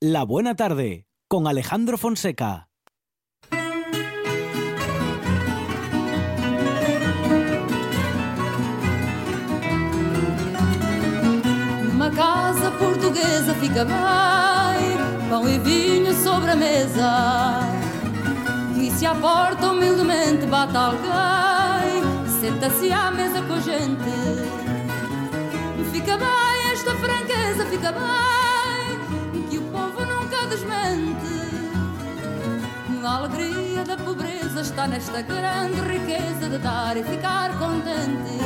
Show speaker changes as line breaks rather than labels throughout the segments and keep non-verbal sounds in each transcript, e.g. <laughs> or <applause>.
La Buena Tarde con Alejandro Fonseca.
Uma casa portuguesa fica bem, pão e vinho sobre a mesa. E se à porta humildemente bate alguém, senta-se à mesa com a gente. Fica bem esta franqueza, fica bem, nunca desmente. A alegria da pobreza está nesta grande riqueza de dar e ficar contente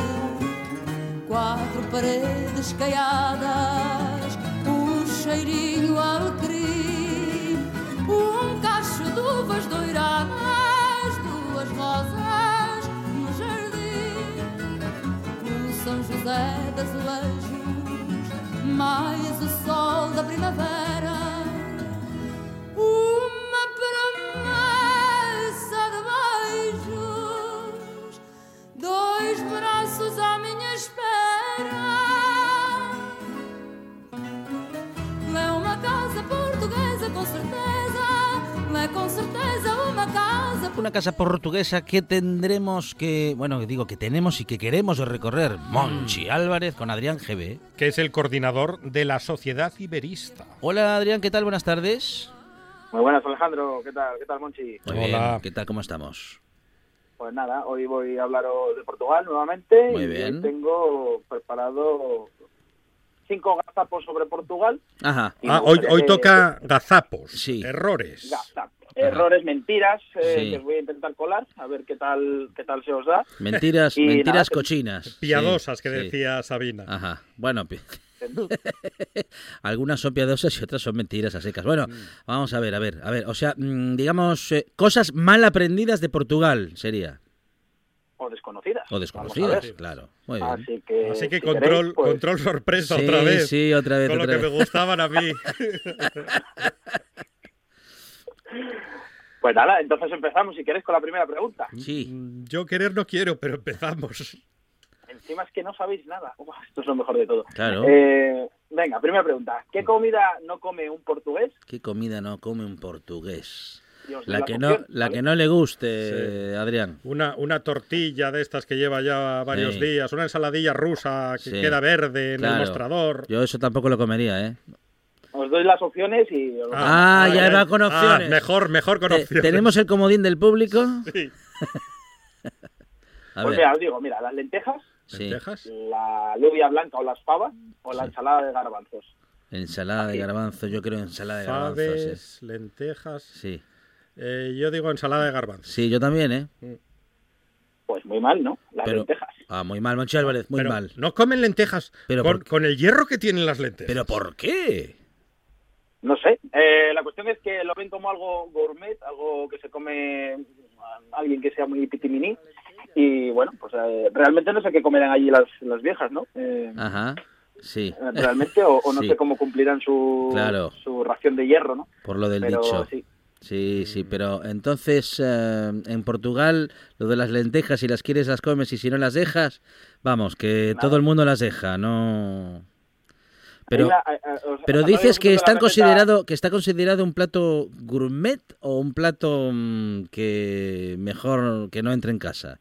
quatro paredes caiadas, um cheirinho alecrim, um cacho de uvas doiradas, duas rosas no jardim, o São José das Azulejos, mais o sol da primavera.
Una casa portuguesa que tendremos que, bueno, digo que tenemos y que queremos recorrer. Monchi Álvarez con Adrián GB.
que es el coordinador de la Sociedad Iberista.
Hola Adrián, ¿qué tal? Buenas tardes.
Muy buenas, Alejandro. ¿Qué tal? ¿Qué tal, Monchi?
Muy
Hola.
bien, ¿qué tal? ¿Cómo estamos?
Pues nada, hoy voy a hablaros de Portugal nuevamente.
Muy
y
bien.
tengo preparado cinco gazapos sobre Portugal.
Ajá.
Ah, hoy, hoy
que-
toca gazapos,
Sí.
errores.
Gazapos. Errores, mentiras, eh,
Sí.
que os voy a intentar colar, a ver qué tal, qué tal se os da.
Mentiras,
Y
mentiras
nada, que-
cochinas.
Piadosas,
Sí,
que
sí.
decía Sabina.
Ajá. Bueno, <laughs> algunas son piadosas y otras son mentiras a secas. Bueno,
Mm.
vamos a ver, a ver, a ver. O sea, mm, digamos, eh, cosas mal aprendidas de Portugal sería.
O desconocidas.
O desconocidas, claro. Muy bien.
Así que,
Así que
si
control,
queréis, pues,
control sorpresa
Sí,
otra vez.
sí, otra vez,
Con lo que me gustaban a mí. <laughs>
Pues nada, entonces empezamos, si queréis, con la primera pregunta.
Sí.
Yo querer no quiero, pero empezamos.
Encima es que no sabéis nada. <laughs> Uf, esto es lo mejor de todo.
Claro.
Eh, venga, primera pregunta. ¿Qué comida no come un portugués?
¿Qué comida no come un portugués?
Y os doy
La
las
que no, la
¿vale?
que no le guste, Adrián.
Una, una tortilla de estas que lleva ya varios
Sí.
días, una ensaladilla rusa que
Sí.
queda verde en
Claro.
el mostrador.
Yo eso tampoco lo comería, ¿eh?
Os doy las opciones y... os lo
Ah, ya va con
ah,
opciones.
mejor, mejor con opciones.
¿Tenemos el comodín del público?
Sí. <laughs>
A
Pues
ver.
mira, os digo, mira, las lentejas,
Sí.
¿Lentejas?
la lluvia blanca o las pavas o la
Sí.
ensalada de garbanzos.
Ensalada de
Aquí.
garbanzo, yo creo ensalada de.
Faves, lentejas.
Sí.
Eh, yo digo ensalada de garbanzos.
Sí, yo también, ¿eh?
Pues muy mal, ¿no? Las
Pero-
lentejas.
Ah, muy mal, Monchi Álvarez, muy
Pero
mal.
No comen lentejas
Pero
con,
por-
con el hierro que tienen las lentejas.
¿Pero por qué?
No sé. Eh, la cuestión es que lo ven como algo gourmet, algo que se come a alguien que sea muy pitiminí. Y bueno, pues eh, realmente no sé qué comerán allí las, las viejas, ¿no? Eh,
Ajá. Sí.
eh, realmente, o, o no
Sí.
sé cómo cumplirán su,
Claro.
su ración de hierro, ¿no?
Por lo del
Pero
dicho.
sí.
Sí, sí, pero entonces eh, en Portugal lo de las lentejas, si las quieres las comes y si no las dejas, vamos, que
Nada.
todo el mundo las deja, no... Pero,
eh, eh,
pero dices que
visto
está
la receta-
considerado que está considerado un plato gourmet o un plato mm, que mejor que no entre en casa.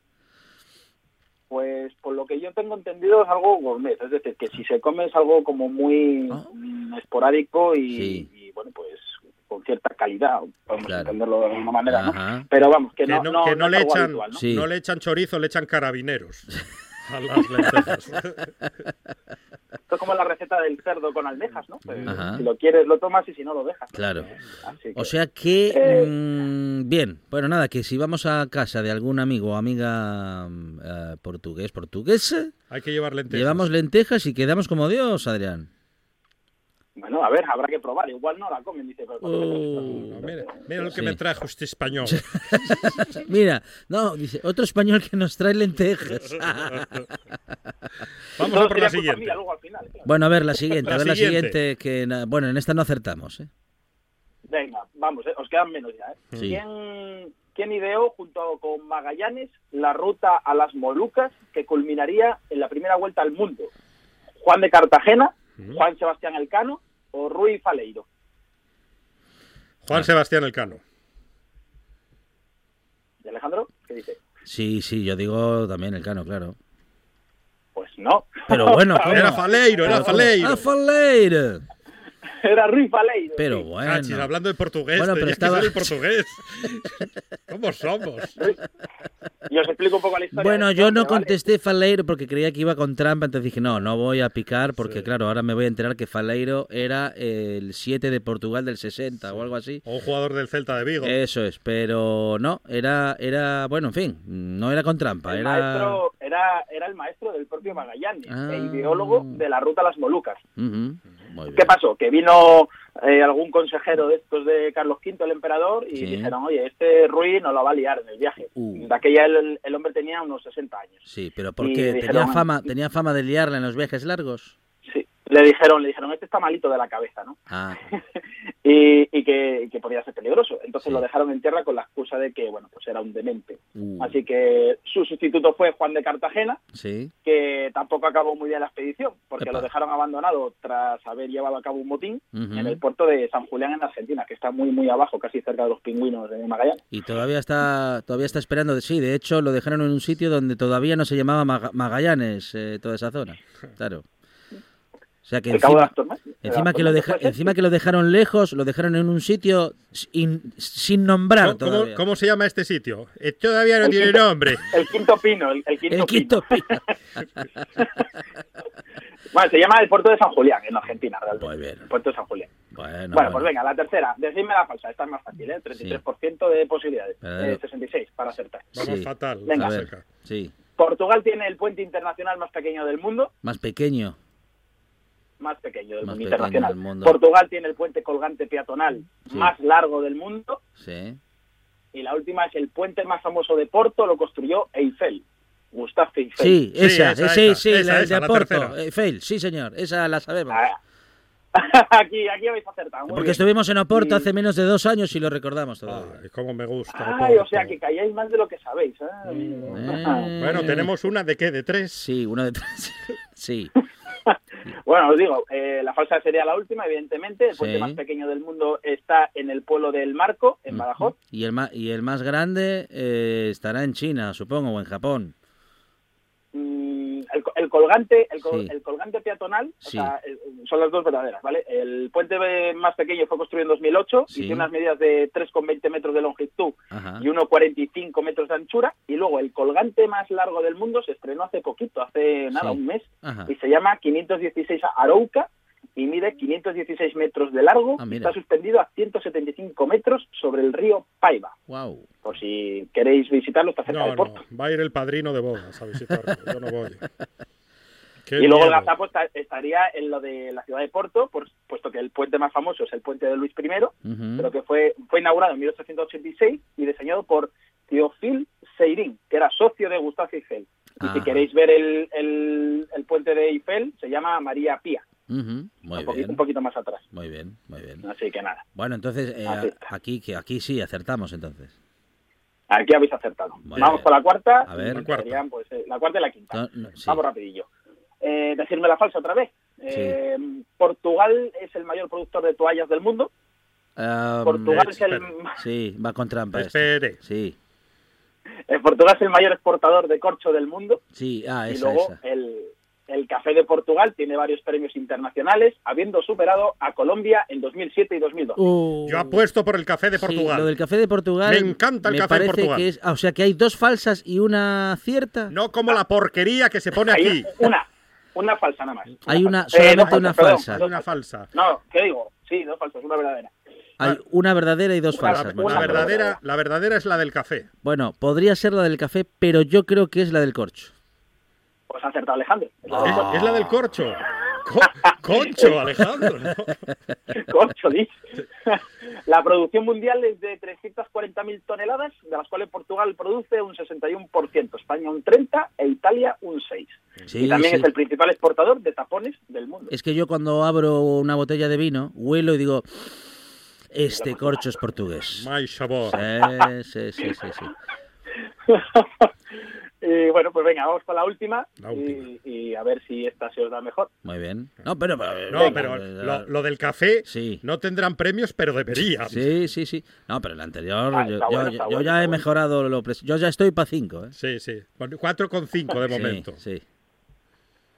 Pues por lo que yo tengo entendido es algo gourmet, es decir, que si se come es algo como muy
Ah.
mm, esporádico y,
Sí.
y, bueno, pues con cierta calidad, podemos
Claro.
entenderlo de alguna manera, ¿no? Pero vamos, que,
que
no,
no, que le echan,
habitual, ¿no?
Sí.
no le echan chorizo, le echan carabineros <laughs> a las lentejas. <laughs>
Esto es como la receta del cerdo con almejas, ¿no? Pues,
Ajá.
si lo quieres lo tomas y si no lo dejas. ¿no?
Claro.
Que-
O sea que,
Eh.
mm, bien, bueno, nada, que si vamos a casa de algún amigo o amiga mm, eh, portugués, portuguesa,
Hay que llevar lentejas.
llevamos lentejas y quedamos como Dios, Adrián.
Bueno, a ver, habrá que probar. Igual no la comen, dice. Pero.
No, mira, mira lo que
Sí.
me trajo este español. <laughs>
Mira, no, dice, otro español que nos trae lentejas.
Vamos a por la siguiente.
mía luego al final, claro.
bueno, a ver la siguiente, a ver la
siguiente.
siguiente, que bueno, en esta no acertamos, ¿eh?
Venga, vamos, eh, os quedan menos ya. ¿eh?
Sí.
¿Quién, quién ideó, junto con Magallanes, la ruta a las Molucas que culminaría en la primera vuelta al mundo? ¿Juan de Cartagena, Juan Sebastián Elcano o Rui Faleiro?
Juan Sebastián Elcano.
¿Y Alejandro? ¿Qué dice?
Sí, sí, yo digo también el cano, claro.
Pues no.
Pero bueno, <laughs> ¿cómo?
Era Faleiro, era. Faleiro.
¡Ah, Faleiro! <laughs>
Era Ruiz Faleiro.
Pero
sí.
bueno.
Cachis, hablando de portugués,
Bueno, pero estaba-
que ser el portugués. <laughs> ¿Cómo somos?
Y os explico un poco la historia.
Bueno, yo no
hombre, ¿vale?
contesté Faleiro porque creía que iba con trampa, entonces dije, no, no voy a picar porque, claro, ahora me voy a enterar que Faleiro era el 7 de Portugal del 60 o algo así.
O un jugador del Celta de Vigo.
Eso es, pero no, era, era, bueno, en fin, no era con trampa,
El
era...
maestro era, era el maestro del propio Magallanes,
Ah.
e ideólogo de la ruta a las Molucas.
Muy bien.
¿Qué pasó? Que vino eh, algún consejero de estos de Carlos V, el emperador, y
Sí.
dijeron, oye, este Ruiz no la va a liar en el viaje.
Uh.
De aquella el, el hombre tenía unos 60 años.
Sí, pero porque tenía
dijeron-
fama, tenía fama de liarla en los viajes largos.
Le dijeron, le dijeron, este está malito de la cabeza, ¿no?
Ah, <laughs>
y, y que, que podía ser peligroso. Entonces
Sí.
lo dejaron en tierra con la excusa de que, bueno, pues era un demente.
uh,
Así que su sustituto fue Juan de Cartagena,
sí,
que tampoco acabó muy bien la expedición, porque
Epa.
lo dejaron abandonado tras haber llevado a cabo un motín en el puerto de San Julián, en Argentina, que está muy, muy abajo, casi cerca de los pingüinos de Magallanes.
y todavía está, todavía está esperando, sí, de hecho lo dejaron en un sitio donde todavía no se llamaba Maga- Magallanes, eh, toda esa zona, claro. O sea que
El Cabo de
encima, que lo
Tormentas,
deja-
¿puede ser?
encima que lo dejaron lejos, lo dejaron en un sitio sin, sin nombrar
¿Cómo,
todavía.
cómo se llama este sitio? Eh, todavía no
El
tiene
quinto-
nombre.
El quinto pino, el, el quinto,
El quinto
pino.
pino. <laughs>
Bueno, se llama el puerto de San Julián, en Argentina, realmente.
Muy bien.
El puerto de San Julián.
Bueno,
Bueno,
bueno.
pues venga, la tercera. Decidme la falsa, esta es más fácil, ¿eh? 33% de posibilidades. Eh, 66 para acertar.
Vamos
Sí.
fatal.
Venga.
A ver,
Fonseca.
sí,
Portugal tiene el puente internacional más pequeño del mundo.
más pequeño.
Más pequeño del
Más
mundo
pequeño
internacional.
del mundo.
Portugal tiene el puente colgante peatonal
Sí.
más largo del mundo.
Sí.
Y la última es el puente más famoso de Porto, lo construyó Eiffel. Gustave Eiffel.
Sí,
Sí,
esa,
esa,
sí,
esa,
sí,
esa,
la
esa,
de
la
Porto,
tercera.
fail, sí señor, esa la sabemos.
Ah, <laughs> aquí, aquí habéis acertado. muy
Porque
bien.
estuvimos en Oporto
Y-
hace menos de dos años y lo recordamos todavía.
Ay, cómo me gusta.
Ay, o sea que calláis más de lo que sabéis. ¿eh?
Eh,
Bueno, tenemos una de qué, de tres.
Sí, uno de tres. <laughs> sí. <laughs>
Bueno, os digo, eh, la falsa sería la última, evidentemente. El puente
Sí.
más pequeño del mundo está en el pueblo del Marco, en Badajoz.
Y el, ma- y el más grande eh, estará en China, supongo, o en Japón.
Mm, el, co- el colgante el, col-
Sí.
el colgante peatonal o sea, son las dos verdaderas vale el puente más pequeño fue construido en 2008
Sí.
y tiene unas medidas de 3,20 metros de longitud
Ajá.
y 1,45 metros de anchura y luego el colgante más largo del mundo se estrenó hace poquito hace nada un mes
Ajá.
y se llama 516 Arouca y mide 516 metros de largo
Ah,
y está suspendido a 175 metros sobre el río Paiva
Wow.
por si queréis visitarlo está cerca
No,
de
no,
Porto
va a ir el padrino de bodas a visitarlo. Yo no voy. <laughs> Qué
Y luego el gazapo está- estaría en lo de la ciudad de Porto, por- puesto que el puente más famoso es el puente de Luis I, pero que fue, fue inaugurado en 1886 y diseñado por Théophile Seyrin, que era socio de Gustave Eiffel. Y si
Ah.
queréis ver el, el, el puente de Eiffel, se llama María Pía,
Muy
un, poquito,
bien.
un poquito más atrás.
Muy bien, muy bien.
Así que nada,
Bueno, entonces, eh, aquí, que aquí sí, acertamos entonces.
aquí habéis acertado.
Muy
Vamos
bien.
con la cuarta.
A ver.
y
La cuarta.
serían, pues, eh, la cuarta y la quinta.
No, no, sí.
Vamos rapidillo. Eh, decirme la falsa otra vez. Eh, Portugal es el mayor productor de toallas del mundo.
Ah,
Portugal es el.
Sí, va con trampa. esto.
Espere.
Sí,
eh, Portugal es el mayor exportador de corcho del mundo.
sí, ah,
y
esa,
luego
esa.
el, el café de Portugal tiene varios premios internacionales, habiendo superado a Colombia en 2007 y 2012.
Uh,
Yo apuesto por el café de
sí,
Portugal.
lo del café de Portugal.
Me encanta el
me
café de
parece
Portugal.
que es- ah, o sea que hay dos falsas y una cierta.
No como la porquería que se pone aquí.
una, una falsa nada más.
Hay una-
falsa. Eh,
solamente una
perdón,
falsa.
dos
Una falsa.
No, ¿qué digo? Sí, dos falsas, una verdadera.
Hay una verdadera y dos
Una-
falsas.
una
macho.
La
verdad-
verdadera, la verdadera es la del café.
Bueno, podría ser la del café, pero yo creo que es la del corcho.
Pues ha acertado Alejandro. Es la
Ah.
del
Es, es la del corcho. <laughs> Co- concho, Alejandro. ¿no? <laughs>
corcho, dice. <laughs> La producción mundial es de 340.000 toneladas, de las cuales Portugal produce un 61%, España un 30% e Italia un 6%.
Sí,
y también
sí.
es el principal exportador de tapones del mundo.
Es que yo cuando abro una botella de vino, huelo y digo, este corcho es portugués.
My sabor.
Sí, sí, sí, sí, sí.
Y bueno, pues venga, vamos con la última,
La
y- Y, a ver si esta se os da mejor.
Muy bien. No, pero...
No, pero lo, lo del café
Sí.
no tendrán premios, pero deberían.
Sí, sí, sí. No, pero el anterior,
Ah,
yo,
está
yo-
bueno,
yo-
está
yo
bueno,
ya he
bueno.
mejorado lo Yo ya estoy para cinco, ¿eh?
Sí, sí. Con 4,5 de momento.
Sí, sí.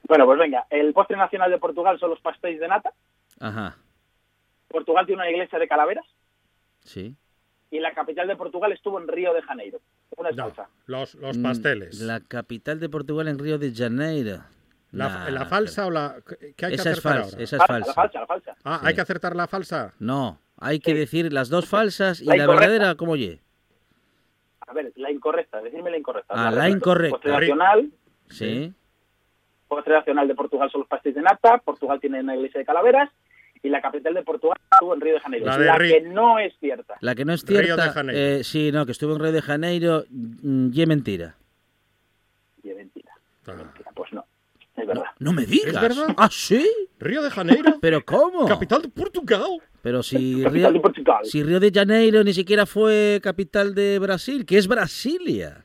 Bueno, pues venga, el postre nacional de Portugal son los pastéis de nata.
Ajá,
Portugal tiene una iglesia de calaveras.
sí.
Y la capital de Portugal estuvo en Río de Janeiro. Una es
No,
falsa.
los, los
Mm,
pasteles.
La capital de Portugal en Río de Janeiro.
La,
Nah,
la falsa o la que hay que
Esa es falsa,
ahora?
esa es
Falsa,
falsa.
La falsa, la falsa.
Ah,
Sí.
hay que acertar la falsa.
No, hay que decir las dos falsas y
La
la, verdadera, ¿cómo oye?
A ver, la incorrecta, decirme la incorrecta.
Ah, la
repito.
incorrecta.
Postre nacional,
Sí.
postre nacional de Portugal son los pastéis de nata. Portugal tiene una iglesia de calaveras. Y la capital de Portugal estuvo en Río de Janeiro.
La de
que no es cierta.
La que no es
Río de
cierta.
Janeiro.
eh, sí, no, que estuvo en Río de Janeiro mm, y es mentira.
Y es mentira.
Ah.
Mentira, Pues no, es verdad.
No me digas.
¿Es verdad?
¿Ah, sí?
Río de Janeiro, <laughs>
¿Pero cómo?
capital de Portugal.
Pero si <laughs>
Capital
Río,
de Portugal.
si Río de Janeiro ni siquiera fue capital de Brasil, que es Brasilia.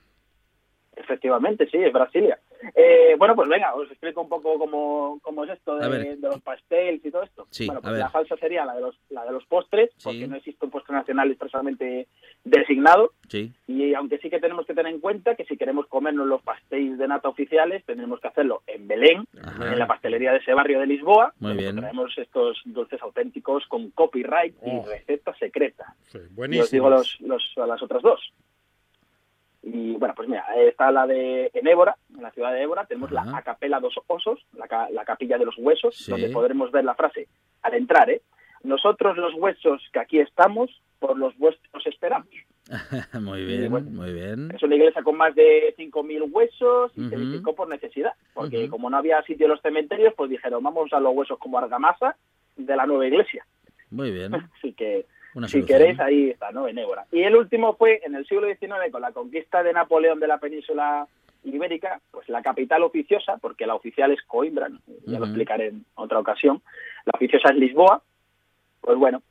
Efectivamente, sí, es Brasilia. Eh, bueno, pues venga, os explico un poco cómo, cómo es esto
A
de, los pasteles y todo esto.
Sí,
bueno,
a
pues la falsa sería la de los, la de los postres,
Sí.
porque no existe un postre nacional expresamente designado.
Sí.
Y aunque sí que tenemos que tener en cuenta que si queremos comernos los pasteles de nata oficiales, tendremos que hacerlo en Belén,
Ajá.
en la pastelería de ese barrio de Lisboa.
Muy
donde
bien.
Traemos estos dulces auténticos con copyright y
Oh.
receta secreta.
Sí,
Y os
buenísimo.
digo los, los, las otras dos. Y bueno, pues mira, está la de en Évora, en la ciudad de Évora, tenemos
Ajá.
la Acapela dos Osos, la, ca- la capilla de los huesos,
Sí.
donde podremos ver la frase al entrar, ¿eh? Nosotros los huesos que aquí estamos, por los vuestros esperamos. <laughs>
muy bien,
bueno.
muy bien.
Es una iglesia con más de 5.000 huesos y se
Ujú.
edificó por necesidad, porque como no había sitio en los cementerios, pues dijeron, vamos a los huesos como argamasa de la nueva iglesia.
Muy bien. <laughs>
Así que
Una
si
solución.
queréis, ahí está, ¿no? En Évora. Y el último fue en el siglo XIX, con la conquista de Napoleón de la península ibérica, pues la capital oficiosa, porque la oficial es Coimbra, ¿no? ya lo explicaré en otra ocasión, la oficiosa es Lisboa, pues bueno,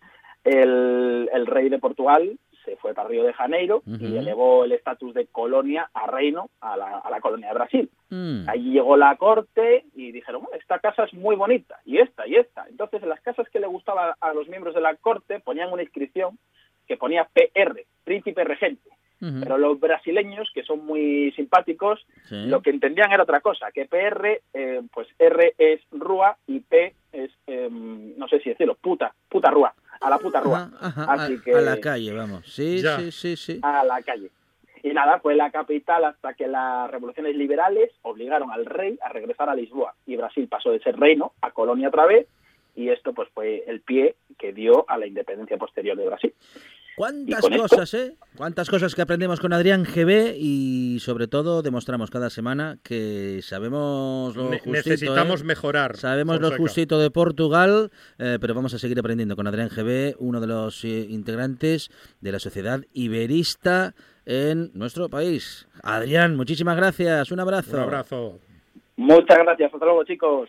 el, el rey de Portugal se fue para Río de Janeiro y elevó el estatus de colonia a reino a la, a la colonia de Brasil.
Mm.
Allí llegó la corte y dijeron, bueno, esta casa es muy bonita, y esta, y esta. Entonces, en las casas que le gustaba a los miembros de la corte ponían una inscripción que ponía PR, príncipe regente. Pero los brasileños, que son muy simpáticos,
Sí.
lo que entendían era otra cosa, que PR, eh, pues R es rúa y P es, eh, no sé si decirlo, puta, puta rúa, a la puta rúa,
Ajá, ajá,
Así
a,
que-
a la calle, vamos. Sí,
Ya.
sí, sí, sí.
a la calle. Y nada, fue la capital hasta que las revoluciones liberales obligaron al rey a regresar a Lisboa y Brasil pasó de ser reino a colonia otra vez y esto pues fue el pie que dio a la independencia posterior de Brasil.
¿Cuántas
esto-
cosas, eh? ¿Cuántas cosas que aprendemos con Adrián GB y sobre todo demostramos cada semana que sabemos lo
Ne-
justito,
necesitamos
¿eh?
mejorar.
Sabemos lo justito de Portugal, eh, pero vamos a seguir aprendiendo con Adrián GB, uno de los eh, integrantes de la sociedad iberista en nuestro país. Adrián, muchísimas gracias. Un abrazo.
Un abrazo.
Muchas gracias, hasta luego chicos.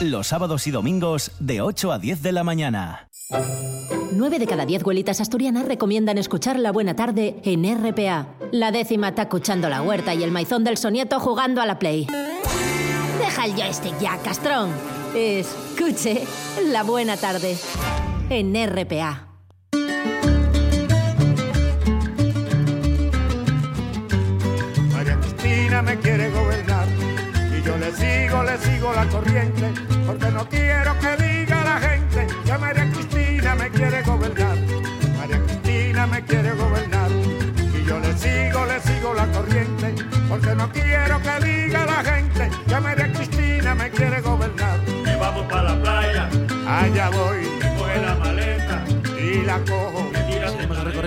Los sábados y domingos de 8 a 10 de la mañana.
9 de cada 10 huelitas asturianas recomiendan escuchar La Buena Tarde en RPA. La décima está escuchando la huerta y el maizón del sonieto jugando a la Play. Deja el joystick ya, castrón. Escuche La Buena Tarde en RPA.
María Cristina me quiere le sigo, le sigo la corriente porque no quiero que diga la gente que María Cristina me quiere gobernar. María Cristina me quiere gobernar y yo le sigo, le sigo la corriente porque no quiero que diga la gente que María Cristina me quiere gobernar.
Y vamos para la playa,
Allá voy
coge la maleta,
y la cojo.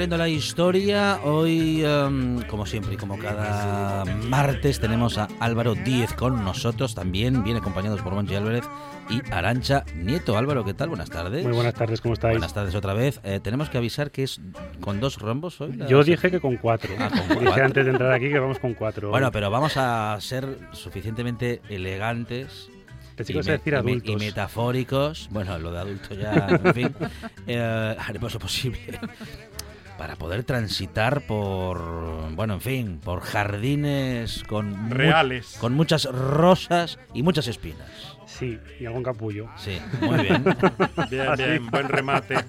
Recorriendo la historia. Hoy, em, como siempre y como cada martes, tenemos a Álvaro Díez con nosotros. También viene acompañados por Monchi Álvarez y Arancha Nieto. Álvaro, ¿qué tal? Buenas tardes.
Muy buenas tardes, ¿cómo estáis?
Buenas tardes otra vez. Eh, tenemos que avisar que es con dos rombos hoy. la
Yo dije que con cuatro.
Ah, con
Dije
cuatro.
antes de entrar aquí que vamos con cuatro.
Bueno, pero vamos a ser suficientemente elegantes. Y me-
decir adultos.
Y metafóricos. Bueno, lo de adulto ya, en fin. <laughs> Eh, haremos lo posible para poder transitar por, bueno, en fin, por jardines con, mu-
Reales.
con muchas rosas y muchas espinas.
Sí, y algún capullo.
Sí, muy bien. <laughs>
Bien, bien, buen remate. <laughs>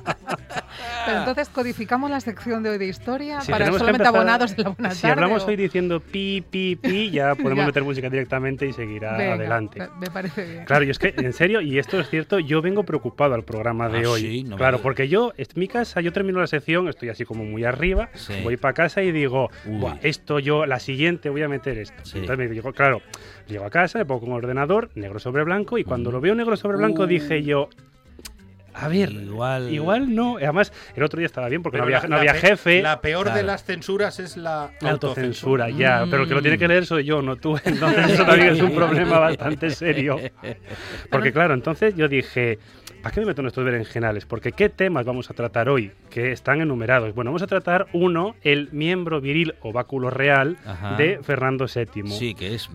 Pero entonces codificamos la sección de hoy de historia
Si
para solamente
empezar-
abonados de la buena
Si
tarde.
hablamos
o-
hoy diciendo pi, pi, pi, ya <laughs> podemos
Ya.
meter música directamente y seguir a-
Venga,
adelante.
me- Me parece bien.
Claro, y es que, en serio, y esto es cierto, yo vengo preocupado al programa de
Ah,
hoy.
sí, no
claro, porque yo, en mi casa, yo termino la sección, estoy así como muy arriba,
Sí.
voy para casa y digo,
Uy.
"Buah, esto yo, la siguiente voy a meter esto.
Sí.
Entonces me digo, claro, llego a casa, me pongo un ordenador, negro sobre blanco, y cuando
Mm.
lo veo negro sobre blanco
Uh.
dije yo, a ver,
Igual.
igual no. Además, el otro día estaba bien porque no había,
la-
no había jefe.
La peor de las censuras es la
La autocensura, ya, pero el que lo tiene que
Mm.
leer soy yo, no tú. <laughs> Entonces eso también es un problema bastante serio. Porque claro, entonces yo dije, ¿para qué me meto en estos berenjenales? Porque ¿qué temas vamos a tratar hoy? Que están enumerados. Bueno, vamos a tratar uno, el miembro viril o báculo real
Ajá.
de Fernando VII.
Sí, que es.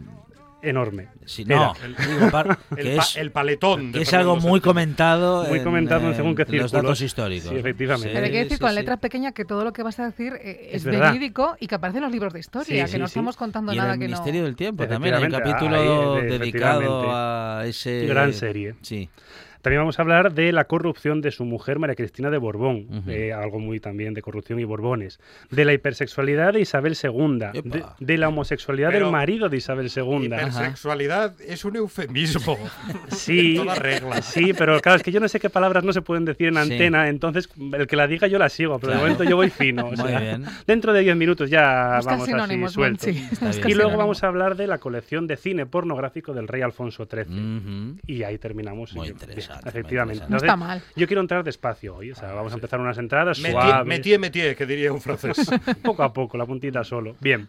Enorme.
sí,
Era.
no, par- <laughs>
El,
que
pa-
es,
el paletón. de
que es algo muy comentado.
Muy comentado en según qué
los
círculos.
datos históricos.
Sí, efectivamente.
Pero hay que
Sí,
decir
sí,
con
sí.
letra pequeña que todo lo que vas a decir eh, es,
Es
verídico y que aparece en los libros de historia,
Sí,
que
sí,
no
sí.
estamos contando
Y en
nada
el
que no.
Ministerio del Tiempo también hay un capítulo
ahí, eh,
dedicado a ese
Gran serie.
Sí.
También vamos a hablar de la corrupción de su mujer María Cristina de Borbón, eh, algo muy también de corrupción y Borbones, de la hipersexualidad de Isabel II, de, la homosexualidad
Pero-
del marido de Isabel II.
Hipersexualidad es un eufemismo. <laughs>
Sí,
Toda regla.
sí, pero claro, es que yo no sé qué palabras no se pueden decir en
Sí.
antena, entonces el que la diga yo la sigo, pero
Claro.
de momento yo voy fino. o
Muy
sea,
bien.
Dentro de 10 minutos ya
Busca
vamos así
sinónimos,
sueltos.
Bien.
Y luego vamos a hablar de la colección de cine pornográfico del rey Alfonso XIII. Y ahí terminamos.
Muy interesante,
Efectivamente.
interesante.
No está mal.
Yo quiero entrar despacio hoy. O sea, vamos a empezar unas entradas
Métier,
suaves.
métier, métier, que diría un francés. <laughs>
poco a poco, la puntita solo. Bien.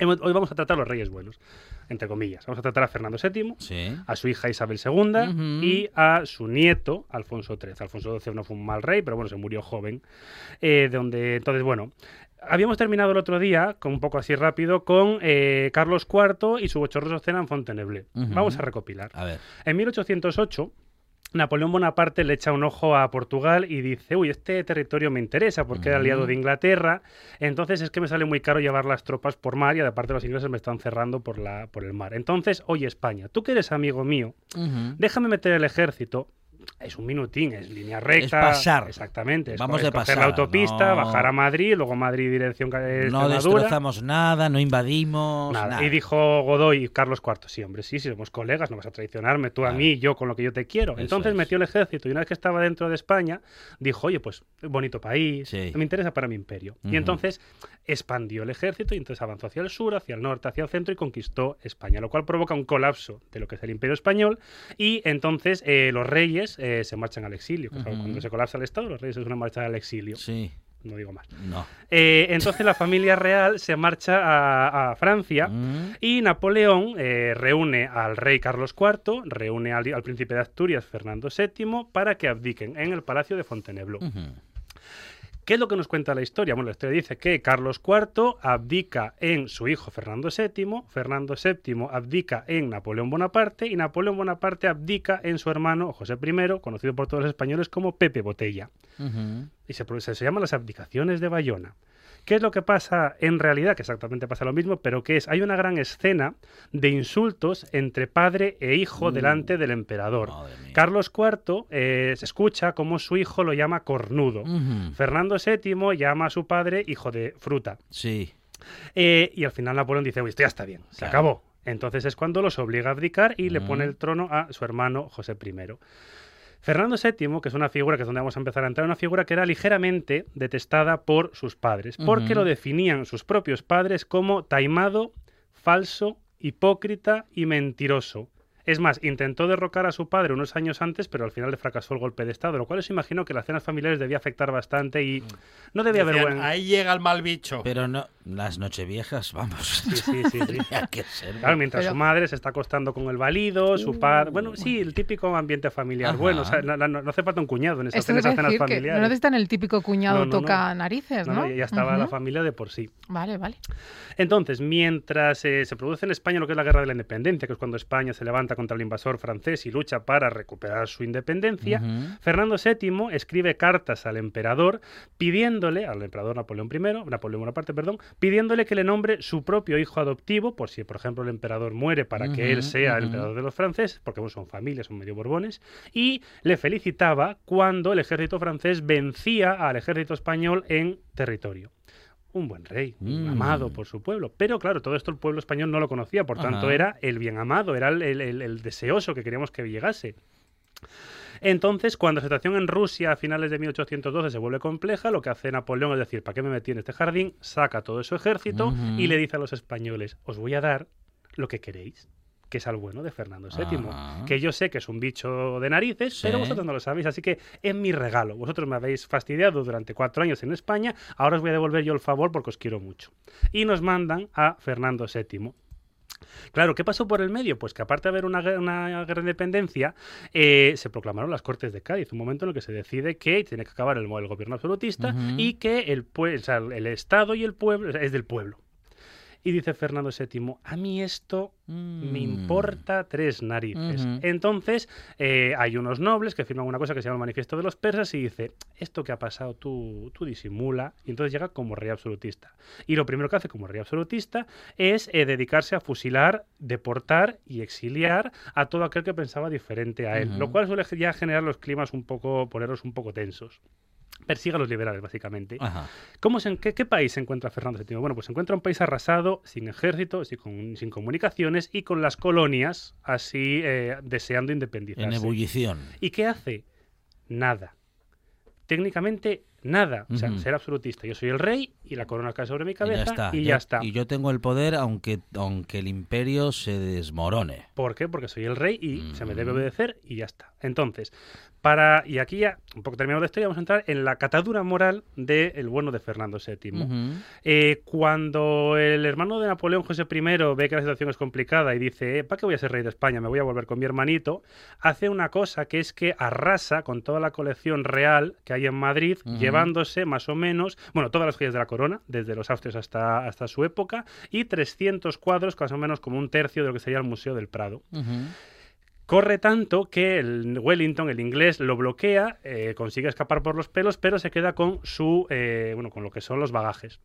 Hoy vamos a tratar los reyes buenos, entre comillas. Vamos a tratar a Fernando VII,
Sí.
a su hija Isabel II
Ujú.
y a su nieto Alfonso XIII. Alfonso XII no fue un mal rey, pero bueno, se murió joven. Eh, de donde, entonces, bueno. Habíamos terminado el otro día, con un poco así rápido, con eh, Carlos IV y su bochorroso cena en Fontainebleau.
Ujú.
Vamos a recopilar.
A ver.
En 1808, Napoleón Bonaparte le echa un ojo a Portugal y dice, uy, este territorio me interesa porque era aliado de Inglaterra, entonces es que me sale muy caro llevar las tropas por mar y aparte los ingleses me están cerrando por, la, por el mar. Entonces, oye España, tú que eres amigo mío, déjame meter el ejército. Es un minutín, es línea recta.
pasar.
Exactamente. es
Vamos de
es
pasada,
la autopista,
no-
bajar a Madrid, luego Madrid dirección
No destrozamos nada, no invadimos.
Nada.
nada.
Y dijo Godoy y Carlos IV, sí, hombre, sí, sí, somos colegas, no vas a traicionarme tú a
Claro.
mí, yo con lo que yo te quiero.
Eso
Entonces
es.
metió el ejército y una vez que estaba dentro de España, dijo, oye, pues bonito país,
Sí.
me interesa para mi imperio. Y entonces expandió el ejército y entonces avanzó hacia el sur, hacia el norte, hacia el centro y conquistó España, lo cual provoca un colapso de lo que es el imperio español y entonces eh, los reyes eh, se marchan al exilio. que. Cuando se colapsa el Estado, los reyes es una marcha al exilio.
Sí,
No digo más.
no.
Eh, entonces la familia real se marcha a, a Francia y Napoleón eh, reúne al rey Carlos IV, reúne al, al príncipe de Asturias Fernando VII para que abdiquen en el palacio de Fontainebleau.
Ujú.
¿Qué es lo que nos cuenta la historia? Bueno, la historia dice que Carlos IV abdica en su hijo Fernando VII, Fernando VII abdica en Napoleón Bonaparte y Napoleón Bonaparte abdica en su hermano José I, conocido por todos los españoles como Pepe Botella y se, se, se llaman las abdicaciones de Bayona. ¿Qué es lo que pasa en realidad? Que exactamente pasa lo mismo, pero que es, hay una gran escena de insultos entre padre e hijo
Uh,
delante del emperador. Carlos IV eh, se escucha como su hijo lo llama cornudo. Fernando VII llama a su padre hijo de fruta.
Sí.
Eh, y al final Napoleón dice, uy, esto ya está bien, se
Claro.
acabó. Entonces es cuando los obliga a abdicar y le
Mm.
pone el trono a su hermano José I. Fernando VII, que es una figura que es donde vamos a empezar a entrar, una figura que era ligeramente detestada por sus padres, porque lo definían sus propios padres como taimado, falso, hipócrita y mentiroso. Es más, intentó derrocar a su padre unos años antes, pero al final le fracasó el golpe de Estado, lo cual os imagino que las cenas familiares debía afectar bastante y no debía haber buen...
Ahí llega el mal bicho.
Pero no, las nocheviejas, vamos.
Sí, sí, sí, sí. <laughs>
Que ser.
Claro, mientras
Pero-
su madre se está acostando con el valido, su padre... Bueno, sí, el típico ambiente familiar.
Ajá.
Bueno, o sea, no, no- no hace falta un cuñado en esas, en cenas familiares.
no necesitan el típico cuñado
No, no, no.
toca narices,
No,
¿no?
no, ya estaba la
Ujú.
familia de por sí.
Vale, vale.
Entonces, mientras eh, se produce en España lo que es la Guerra de la Independencia, que es cuando España se levanta contra el invasor francés y lucha para recuperar su independencia. Fernando VII escribe cartas al emperador pidiéndole, al emperador Napoleón I, Napoleón Bonaparte, perdón, pidiéndole que le nombre su propio hijo adoptivo, por si, por ejemplo, el emperador muere para que él sea el emperador de los franceses, porque bueno, son familias, son medio borbones, y le felicitaba cuando el ejército francés vencía al ejército español en territorio. Un buen rey,
Mm.
amado por su pueblo. Pero claro, todo esto el pueblo español no lo conocía, por tanto era el bien amado, era el, el- el- el deseoso que queríamos que llegase. Entonces, cuando la situación en Rusia a finales de 1812 se vuelve compleja, lo que hace Napoleón es decir, ¿para qué me metí en este jardín? Saca todo su ejército y le dice a los españoles, os voy a dar lo que queréis, que es al bueno de Fernando VII.
Ajá.
Que yo sé que es un bicho de narices,
Sí.
pero vosotros no lo sabéis, así que es mi regalo. Vosotros me habéis fastidiado durante cuatro años en España, ahora os voy a devolver yo el favor porque os quiero mucho. Y nos mandan a Fernando VII. Claro, ¿qué pasó por el medio? Pues que aparte de haber una, guerra- una guerra de independencia, eh, se proclamaron las Cortes de Cádiz, un momento en el que se decide que tiene que acabar el, el gobierno absolutista y que el, pue- o sea, el Estado y el pueblo es del pueblo. Y dice Fernando VII, a mí esto me
Mm.
importa tres narices. Entonces, eh, hay unos nobles que firman una cosa que se llama el Manifiesto de los Persas y dice, esto que ha pasado tú, tú disimula, y entonces llega como rey absolutista. Y lo primero que hace como rey absolutista es eh, dedicarse a fusilar, deportar y exiliar a todo aquel que pensaba diferente a él, lo cual suele ya generar los climas un poco, ponerlos un poco tensos. Persigue a los liberales, básicamente.
Ajá.
¿Cómo se, qué, qué país se encuentra Fernando VII? Bueno, pues se encuentra un país arrasado, sin ejército, sin, con- sin comunicaciones y con las colonias así eh, deseando independizarse.
En ebullición.
¿Y qué hace? Nada. Técnicamente, nada. O sea, ser absolutista. Yo soy el rey y la corona cae sobre mi
Y
cabeza
ya está.
y
Yo-
ya está.
Y yo tengo el poder aunque, aunque el imperio se desmorone.
¿Por qué? Porque soy el rey y se me debe
Mm.
obedecer y ya está. Entonces, para y aquí ya, un poco terminado de esto, vamos a entrar en la catadura moral del bueno de Fernando VII. Eh, cuando el hermano de Napoleón, José I, ve que la situación es complicada y dice, ¿para qué voy a ser rey de España? Me voy a volver con mi hermanito, hace una cosa que es que arrasa con toda la colección real que hay en Madrid, llevándose más o menos, bueno, todas las joyas de la corona, desde los austrios hasta, hasta su época, y 300 cuadros, más o menos como un tercio de lo que sería el Museo del Prado. Corre tanto que el Wellington, el inglés, lo bloquea, eh, consigue escapar por los pelos, pero se queda con su, eh, bueno, con lo que son los bagajes.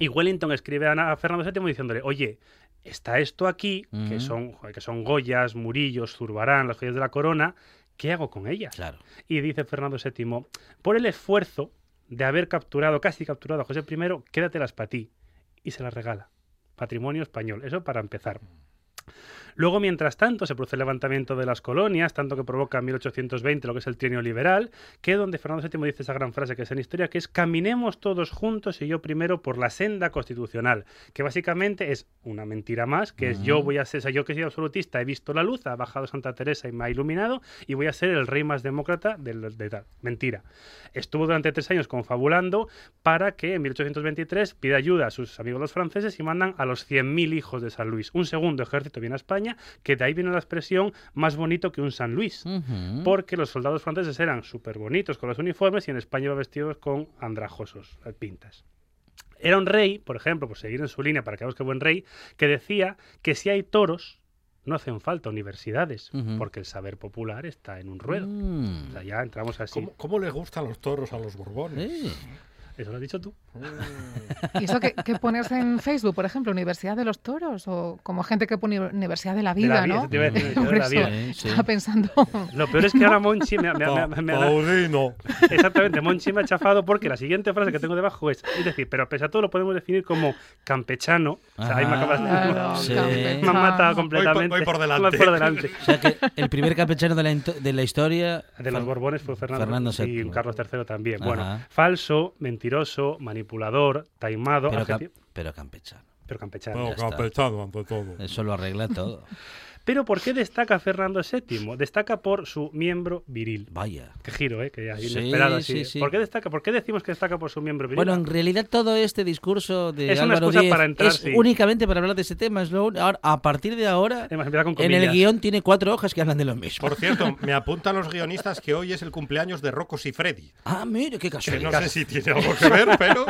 Y Wellington escribe a, a Fernando VII diciéndole, oye, está esto aquí, que son, que son Goyas, Murillos, Zurbarán, las joyas de la corona, ¿qué hago con ellas?
Claro.
Y dice Fernando VII, por el esfuerzo de haber capturado, casi capturado a José I, quédatelas para ti. Y se las regala. Patrimonio español. Eso para empezar. Luego, mientras tanto, se produce el levantamiento de las colonias, tanto que provoca en 1820 lo que es el trienio liberal, que es donde Fernando VII dice esa gran frase que es en historia, que es caminemos todos juntos y yo primero por la senda constitucional, que básicamente es una mentira más, que es yo voy a ser, o sea, yo que soy absolutista, he visto la luz, ha bajado Santa Teresa y me ha iluminado, y voy a ser el rey más demócrata del- de, tal. Mentira. Estuvo durante tres años confabulando para que en 1823 pida ayuda a sus amigos los franceses y mandan a los 100.000 hijos de San Luis. Un segundo ejército viene a España, que de ahí viene la expresión más bonito que un San Luis. Porque los soldados franceses eran súper bonitos con los uniformes y en España iba vestidos con andrajosos, eh, pintas. Era un rey, por ejemplo, por seguir en su línea para que veamos que buen rey, que decía que si hay toros, no hacen falta universidades, porque el saber popular está en un ruedo.
Mm.
O sea, ya entramos así.
¿Cómo, cómo les gustan los toros a los borbones?
Eh.
Eso lo has dicho tú.
¿Y eso que, que pones en Facebook, por ejemplo, Universidad de los Toros? O como gente que pone Universidad de la
De
Vida,
la
¿no? Por
de la vida.
Sí.
estaba pensando...
Lo peor es que ahora Monchi me, ha- me me
Paulino.
Exactamente, Monchi me ha chafado porque la siguiente frase que tengo debajo es, es decir, pero pese a todo lo podemos definir como campechano. O sea, ahí me acabas de...
Claro,
Sí.
Me han matado completamente.
voy por delante.
Voy por delante.
O sea que el primer campechano de la, de la historia.
De los Borbones fue Fernando,
Fernando
y. Carlos III también.
Ajá.
Bueno, falso, mentiroso, manipulador, taimado,
Pero, cam- pero campechano.
pero campechano.
Está.
campechano ante todo.
Eso lo arregla todo. <laughs>
Pero ¿por qué destaca Fernando VII? Destaca por su miembro viril.
Vaya.
Qué giro, ¿eh? Que ya
Sí,
inesperado así.
sí, sí.
¿Por qué destaca? ¿Por qué decimos que destaca por su miembro viril?
Bueno, en realidad todo este discurso de
Es una
Álvaro Díez
para entrar,
es
sí.
únicamente para hablar de ese tema. Es lo un- ahora- a partir de ahora,
Además, empieza con
en el guion tiene cuatro hojas que hablan de lo mismo.
Por cierto, <laughs> me apuntan los guionistas que hoy es el cumpleaños de Rocco y Freddy.
Ah, mire, qué
Que no
casualidad.
sé si tiene algo que ver, pero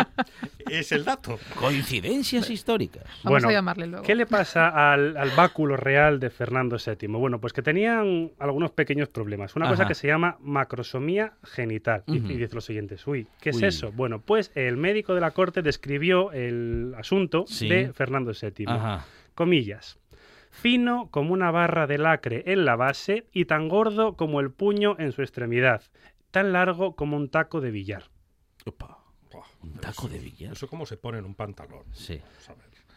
es el dato.
Coincidencias históricas.
Vamos
Bueno,
a llamarle luego.
¿Qué le pasa al, al báculo real de Fernando VII? Bueno, pues que tenían algunos pequeños problemas. Una cosa que se llama macrosomía genital. Y- dice lo siguiente, uy, ¿qué es
Uy.
eso? Bueno, pues el médico de la corte describió el asunto
Sí.
de Fernando VII.
Ajá.
Comillas. Fino como una barra de lacre en la base y tan gordo como el puño en su extremidad. Tan largo como un taco de billar.
Opa,
Buah,
un taco de billar.
Eso como se pone en un pantalón.
Sí.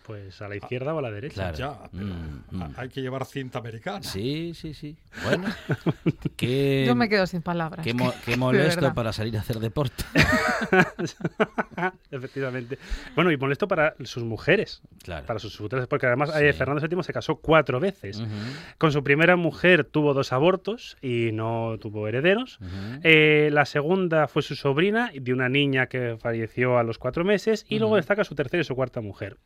Pues a la izquierda o a la derecha.
claro.
Ya, pero
Mm, mm.
a- hay que llevar cinta americana.
Sí, sí, sí. Bueno, <laughs> qué,
Yo me quedo sin palabras.
qué, mo- <laughs> qué
De
molesto para salir a hacer deporte. <laughs>
Efectivamente. Bueno, y molesto para sus mujeres,
Claro.
para sus futuras, porque además
Sí.
eh, Fernando VII se casó cuatro veces. Con su primera mujer tuvo dos abortos y no tuvo herederos. Eh, la segunda fue su sobrina, de una niña que falleció a los cuatro meses, y luego destaca su tercera y su cuarta mujer.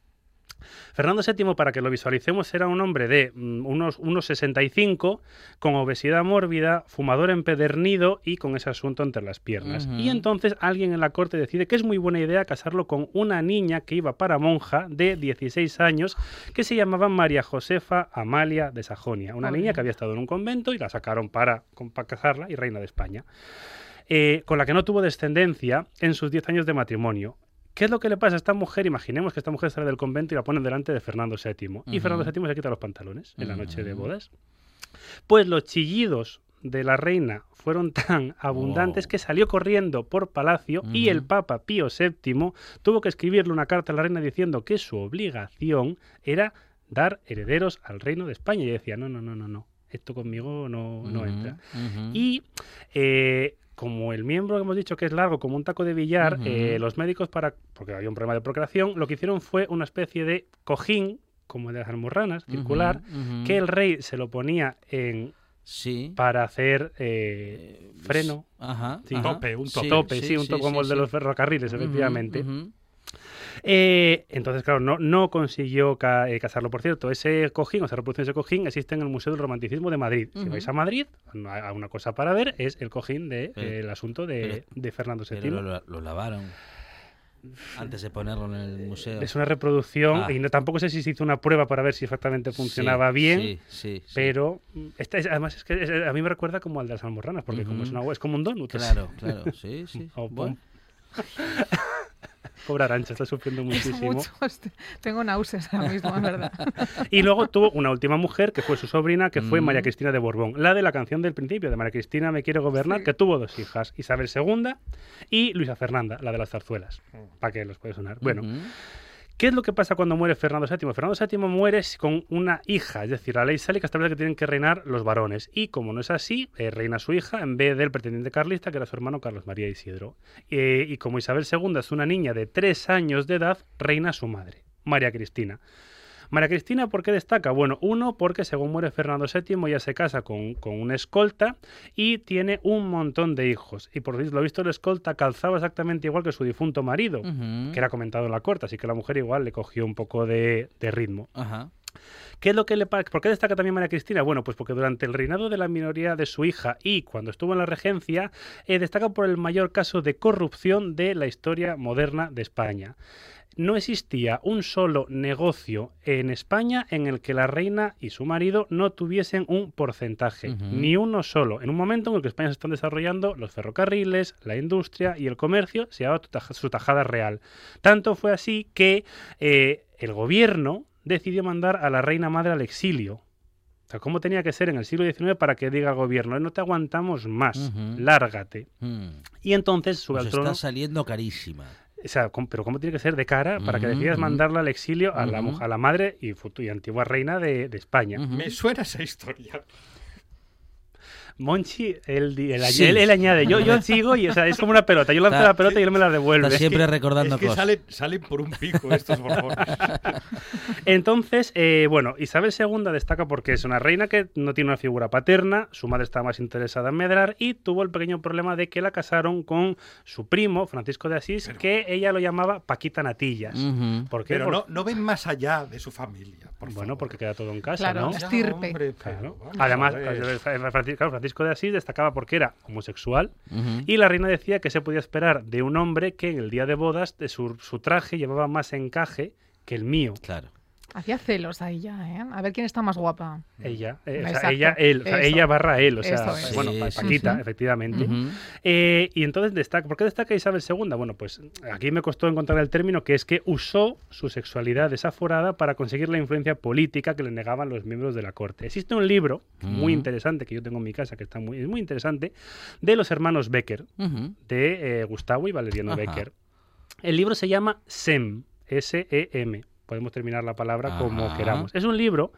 Fernando VII, para que lo visualicemos, era un hombre de mm, unos, unos 65, con obesidad mórbida, fumador empedernido y con ese asunto entre las piernas. Y entonces alguien en la corte decide que es muy buena idea casarlo con una niña que iba para monja de 16 años, que se llamaba María Josefa Amalia de Sajonia. Una niña que había estado en un convento y la sacaron para casarla y reina de España. Eh, con la que no tuvo descendencia en sus 10 años de matrimonio. ¿Qué es lo que le pasa a esta mujer? Imaginemos que esta mujer sale del convento y la ponen delante de Fernando VII. Y. Fernando VII se quita los pantalones en la noche de bodas. Pues los chillidos de la reina fueron tan abundantes
Wow.
que salió corriendo por palacio y el. Papa Pío VII tuvo que escribirle una carta a la reina diciendo que su obligación era dar herederos al reino de España. Y decía, no, no, no, no, no, esto conmigo no, no entra. Y eh, como el miembro que hemos dicho que es largo como un taco de billar, eh, los médicos para, porque había un problema de procreación, lo que hicieron fue una especie de cojín, como el de las almorranas, circular, que el rey se lo ponía en
Sí.
para hacer eh, freno.
Ajá,
Sí.
ajá.
Tope, un tope.
Tope, sí, un tope como el de
sí.
los ferrocarriles, efectivamente. Eh, entonces, claro, no, no consiguió ca- eh, casarlo. Por cierto, ese cojín, o esa reproducción de ese cojín, existe en el Museo del Romanticismo de Madrid. Si
Ujú.
vais a Madrid, hay una cosa para ver es el cojín del de, eh, el asunto de,
pero-
de Fernando VII.
Pero lo, lo lavaron antes de ponerlo en el museo.
Es una reproducción
Ah.
y no, tampoco sé si se hizo una prueba para ver si exactamente funcionaba
Sí,
bien.
Sí, sí.
Pero mm, esta es- además es que es- a mí me recuerda como al de las almorranas, porque como es, una, es como un donut.
Claro, <laughs> claro, sí, sí.
O-
Bueno. <laughs>
Pobre Arancha, está sufriendo
Es
muchísimo.
mucho. <laughs> este- Tengo náuseas ahora mismo, en verdad. <laughs>
Y luego tuvo una última mujer, que fue su sobrina, que fue
Mm.
María Cristina de Borbón. La de la canción del principio, de María Cristina me quiere gobernar, que tuvo dos hijas, Isabel II y Luisa Fernanda, la de las zarzuelas, para que los puede sonar. Bueno. ¿Qué es lo que pasa cuando muere Fernando VII? Fernando VII muere con una hija, es decir, la ley que establece que tienen que reinar los varones. Y como no es así, eh, reina su hija en vez del pretendiente carlista, que era su hermano Carlos María Isidro. Eh, y como Isabel II es una niña de tres años de edad, reina su madre, María Cristina. María Cristina, ¿por qué destaca? Bueno, uno, porque según muere Fernando VII, ella se casa con, con una escolta y tiene un montón de hijos. Y por lo visto, el escolta calzaba exactamente igual que su difunto marido, que era comentado en la corte, así que la mujer igual le cogió un poco de, de ritmo.
Ajá.
¿Qué es lo que le ¿Por qué destaca también María Cristina? Bueno, pues porque durante el reinado de la minoría de su hija y cuando estuvo en la regencia, eh, destaca por el mayor caso de corrupción de la historia moderna de España. No existía un solo negocio en España en el que la reina y su marido no tuviesen un porcentaje, ni uno solo. En un momento en el que España se están desarrollando los ferrocarriles, la industria y el comercio, se taja- su tajada real. Tanto fue así que eh, el gobierno decidió mandar a la reina madre al exilio. O sea, ¿cómo tenía que ser en el siglo XIX para que diga al gobierno, "Eh, no te aguantamos más, lárgate?
Mm.
Y entonces sube
Pues
al trono.
está saliendo carísima.
O sea, ¿cómo- pero ¿cómo tiene que ser de cara para que decidas mandarla al exilio a la, a madre y, y antigua reina de, de España?
Me suena esa historia.
Monchi, él, él,
Sí.
él- él añade, yo, yo <laughs> sigo y o sea, es como una pelota. Yo lanzo
Está-
la pelota y él me la devuelve.
Está siempre recordando
Es que
cosas.
salen, salen por un pico estos borbones. <laughs>
Entonces, eh, bueno, Isabel II destaca porque es una reina que no tiene una figura paterna, su madre estaba más interesada en medrar y tuvo el pequeño problema de que la casaron con su primo, Francisco de Asís, que ella lo llamaba Paquita Natillas.
Ujú.
¿Por qué?
Pero
Por-
no, no ven más allá de su familia. Por
Bueno,
favor.
porque queda todo en casa,
Claro,
¿no?
estirpe.
hombre, pero
Además, eh, Francisco, Francisco de Asís destacaba porque era homosexual y la reina decía que se podía esperar de un hombre que en el día de bodas de su, su traje llevaba más encaje que el mío.
Claro.
Hacía celos ahí ya, ¿eh? A ver quién está más guapa.
Ella, eh, o sea, ella, él, o sea,
eso.
ella barra él, o sea,
es.
bueno,
Sí,
Pa-
sí,
Paquita,
sí.
efectivamente. Eh, y entonces destaca, ¿por qué destaca Isabel II? Bueno, pues aquí me costó encontrar el término que es que usó su sexualidad desaforada para conseguir la influencia política que le negaban los miembros de la corte. Existe un libro muy
Mm.
interesante que yo tengo en mi casa, que está muy, es muy interesante, de los hermanos Becker, de eh, Gustavo y Valeriano
Ajá.
Becker. El libro se llama SEM, S-E-M. Podemos terminar la palabra como
Ajá.
queramos. Es un libro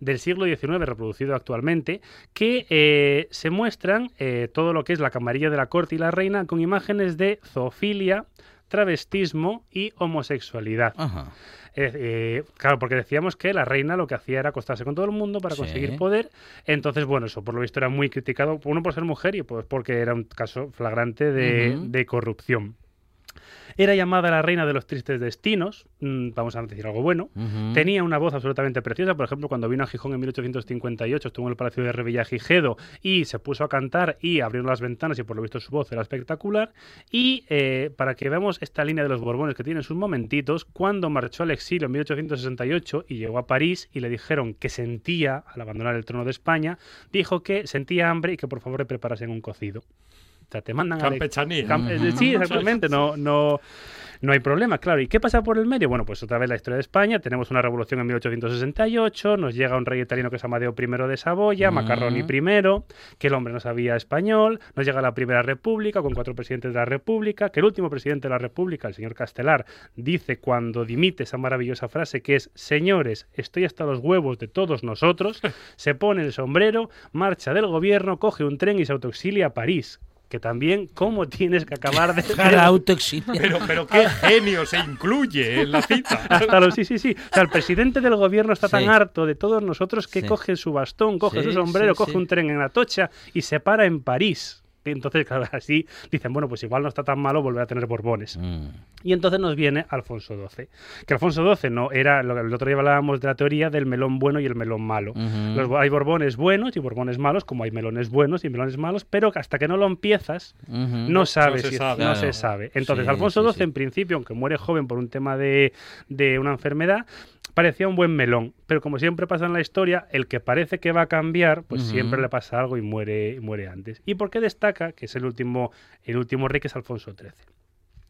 del siglo XIX reproducido actualmente que eh, se muestran eh, todo lo que es la camarilla de la corte y la reina con imágenes de zoofilia, travestismo y homosexualidad.
Ajá.
Eh, claro, porque decíamos que la reina lo que hacía era acostarse con todo el mundo para
Sí.
conseguir poder. Entonces, bueno, eso por lo visto era muy criticado, uno por ser mujer y pues porque era un caso flagrante de corrupción. Era llamada la reina de los tristes destinos, mm, vamos a decir algo bueno. Tenía una voz absolutamente preciosa. Por ejemplo, cuando vino a Gijón en 1858, estuvo en el Palacio de Revillagigedo y se puso a cantar y abrieron las ventanas y por lo visto su voz era espectacular. Y eh, para que veamos esta línea de los Borbones que tiene sus momentitos, cuando marchó al exilio en 1868 y llegó a París y le dijeron que sentía, al abandonar el trono de España, dijo que sentía hambre y que por favor le preparasen un cocido. O sea, te mandan a...
Campechanía.
Cam- eh, Sí, exactamente, no, no, no hay problema, claro. ¿Y qué pasa por el medio? Bueno, pues otra vez la historia de España, tenemos una revolución en 1868, nos llega un rey italiano que es Amadeo I de Saboya,
Mm.
Macarroni I, que el hombre no sabía español, nos llega la Primera República con cuatro presidentes de la República, que el último presidente de la República, el señor Castelar, dice cuando dimite esa maravillosa frase que es, señores, estoy hasta los huevos de todos nosotros, <laughs> se pone el sombrero, marcha del gobierno, coge un tren y se autoexilia a París. Que también, ¿cómo tienes que acabar de...
Autoexiliar.
Pero, pero qué genio se incluye en la cita.
Hasta los, sí, sí, sí. O sea, el presidente del gobierno está tan
Sí.
harto de todos nosotros que
Sí.
coge su bastón, coge
Sí,
su sombrero,
sí,
coge
sí.
un tren en Atocha y se para en París. Entonces, <laughs> claro, así dicen, bueno, pues igual no está tan malo volver a tener Borbones.
Mm.
Y entonces nos viene Alfonso XII. Que Alfonso XII no era, lo que el otro día hablábamos de la teoría del melón bueno y el melón malo. Los- hay borbones buenos y borbones malos, como hay melones buenos y melones malos, pero hasta que no lo empiezas, no sabes
se
si
sabe.
no
Claro.
se sabe. Entonces,
Sí,
Alfonso XII,
sí.
en principio, aunque muere joven por un tema de, de una enfermedad, parecía un buen melón. Pero como siempre pasa en la historia, el que parece que va a cambiar, pues siempre le pasa algo y muere, y muere antes. ¿Y por qué destaca que es el último, el último rey, que es Alfonso XIII?